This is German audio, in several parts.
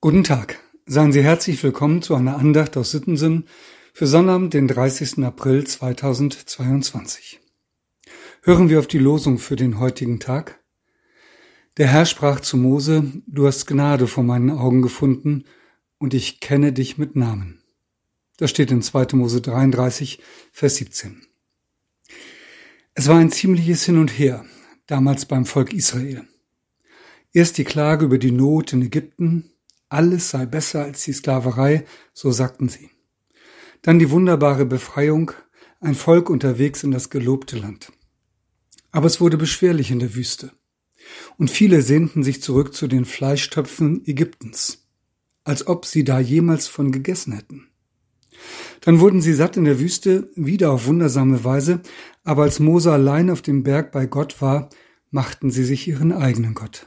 Guten Tag. Seien Sie herzlich willkommen zu einer Andacht aus Sittensen für Sonnabend, den 30. April 2022. Hören wir auf die Losung für den heutigen Tag. Der Herr sprach zu Mose, du hast Gnade vor meinen Augen gefunden und ich kenne dich mit Namen. Das steht in 2. Mose 33, Vers 17. Es war ein ziemliches Hin und Her, damals beim Volk Israel. Erst die Klage über die Not in Ägypten, alles sei besser als die Sklaverei, so sagten sie. Dann die wunderbare Befreiung, ein Volk unterwegs in das gelobte Land. Aber es wurde beschwerlich in der Wüste. Und viele sehnten sich zurück zu den Fleischtöpfen Ägyptens, als ob sie da jemals von gegessen hätten. Dann wurden sie satt in der Wüste, wieder auf wundersame Weise, aber als Mose allein auf dem Berg bei Gott war, machten sie sich ihren eigenen Gott.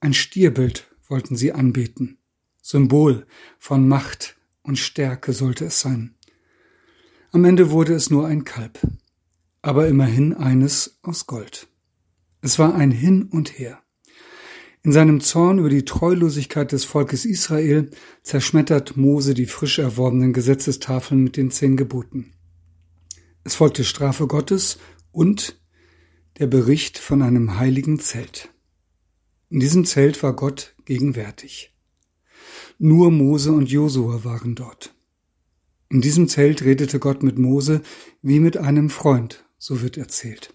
Ein Stierbild wollten sie anbeten. Symbol von Macht und Stärke sollte es sein. Am Ende wurde es nur ein Kalb, aber immerhin eines aus Gold. Es war ein Hin und Her. In seinem Zorn über die Treulosigkeit des Volkes Israel zerschmettert Mose die frisch erworbenen Gesetzestafeln mit den zehn Geboten. Es folgte Strafe Gottes und der Bericht von einem heiligen Zelt. In diesem Zelt war Gott gegenwärtig. Nur Mose und Josua waren dort. In diesem Zelt redete Gott mit Mose wie mit einem Freund, so wird erzählt.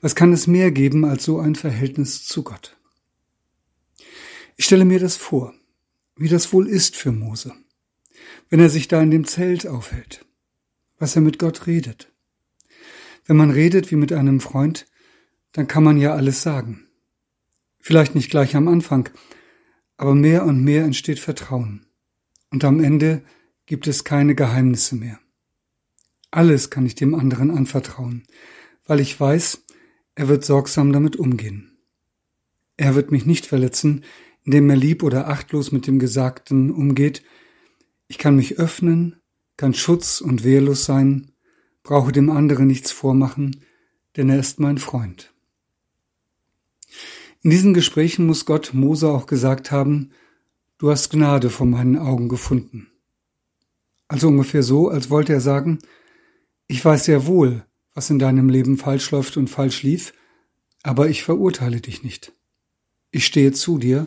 Was kann es mehr geben als so ein Verhältnis zu Gott? Ich stelle mir das vor, wie das wohl ist für Mose, wenn er sich da in dem Zelt aufhält, was er mit Gott redet. Wenn man redet wie mit einem Freund, dann kann man ja alles sagen. Vielleicht nicht gleich am Anfang, aber mehr und mehr entsteht Vertrauen. Und am Ende gibt es keine Geheimnisse mehr. Alles kann ich dem anderen anvertrauen, weil ich weiß, er wird sorgsam damit umgehen. Er wird mich nicht verletzen, indem er lieb oder achtlos mit dem Gesagten umgeht. Ich kann mich öffnen, kann schutz- und wehrlos sein, brauche dem anderen nichts vormachen, denn er ist mein Freund. In diesen Gesprächen muss Gott Mose auch gesagt haben, du hast Gnade vor meinen Augen gefunden. Also ungefähr so, als wollte er sagen, ich weiß sehr wohl, was in deinem Leben falsch läuft und falsch lief, aber ich verurteile dich nicht. Ich stehe zu dir,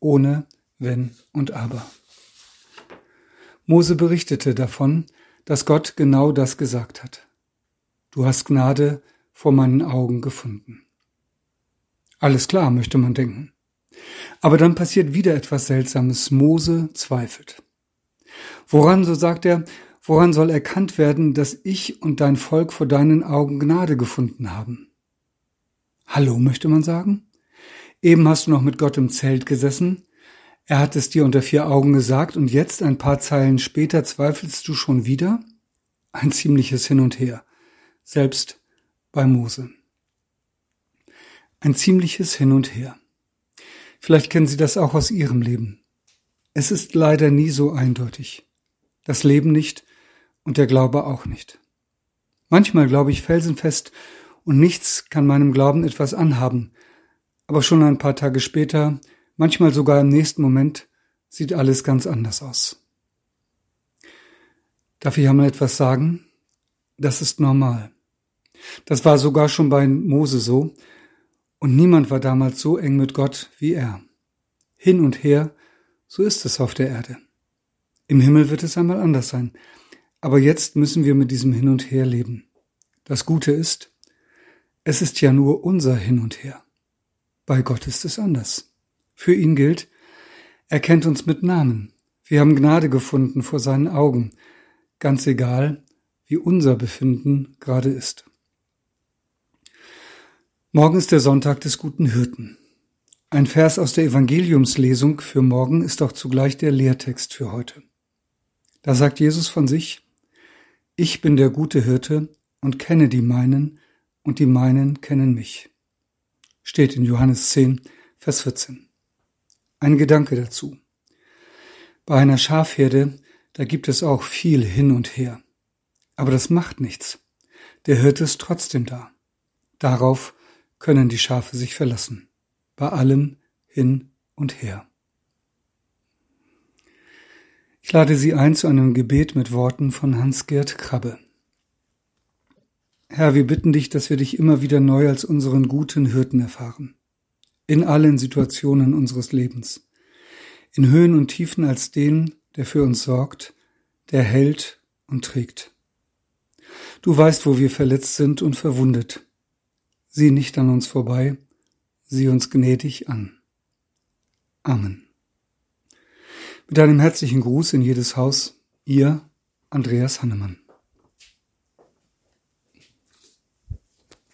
ohne Wenn und Aber. Mose berichtete davon, dass Gott genau das gesagt hat. Du hast Gnade vor meinen Augen gefunden. Alles klar, möchte man denken. Aber dann passiert wieder etwas Seltsames. Mose zweifelt. Woran, so sagt er, woran soll erkannt werden, dass ich und dein Volk vor deinen Augen Gnade gefunden haben? Hallo, möchte man sagen? Eben hast du noch mit Gott im Zelt gesessen, er hat es dir unter vier Augen gesagt und jetzt, ein paar Zeilen später, zweifelst du schon wieder? Ein ziemliches Hin und Her, selbst bei Mose. Ein ziemliches Hin und Her. Vielleicht kennen Sie das auch aus Ihrem Leben. Es ist leider nie so eindeutig. Das Leben nicht und der Glaube auch nicht. Manchmal glaube ich felsenfest und nichts kann meinem Glauben etwas anhaben, aber schon ein paar Tage später, manchmal sogar im nächsten Moment, sieht alles ganz anders aus. Darf ich einmal etwas sagen? Das ist normal. Das war sogar schon bei Mose so, und niemand war damals so eng mit Gott wie er. Hin und her, so ist es auf der Erde. Im Himmel wird es einmal anders sein. Aber jetzt müssen wir mit diesem Hin und Her leben. Das Gute ist, es ist ja nur unser Hin und Her. Bei Gott ist es anders. Für ihn gilt, er kennt uns mit Namen. Wir haben Gnade gefunden vor seinen Augen, ganz egal, wie unser Befinden gerade ist. Morgen ist der Sonntag des guten Hirten. Ein Vers aus der Evangeliumslesung für morgen ist auch zugleich der Lehrtext für heute. Da sagt Jesus von sich, Ich bin der gute Hirte und kenne die meinen, und die meinen kennen mich. Steht in Johannes 10, Vers 14. Ein Gedanke dazu. Bei einer Schafherde, da gibt es auch viel hin und her. Aber das macht nichts. Der Hirte ist trotzdem da. Darauf können die Schafe sich verlassen, bei allem hin und her. Ich lade Sie ein zu einem Gebet mit Worten von Hans-Gerd Krabbe. Herr, wir bitten dich, dass wir dich immer wieder neu als unseren guten Hirten erfahren. In allen Situationen unseres Lebens. In Höhen und Tiefen als den, der für uns sorgt, der hält und trägt. Du weißt, wo wir verletzt sind und verwundet. Sieh nicht an uns vorbei, sieh uns gnädig an. Amen. Mit einem herzlichen Gruß in jedes Haus, ihr Andreas Hannemann.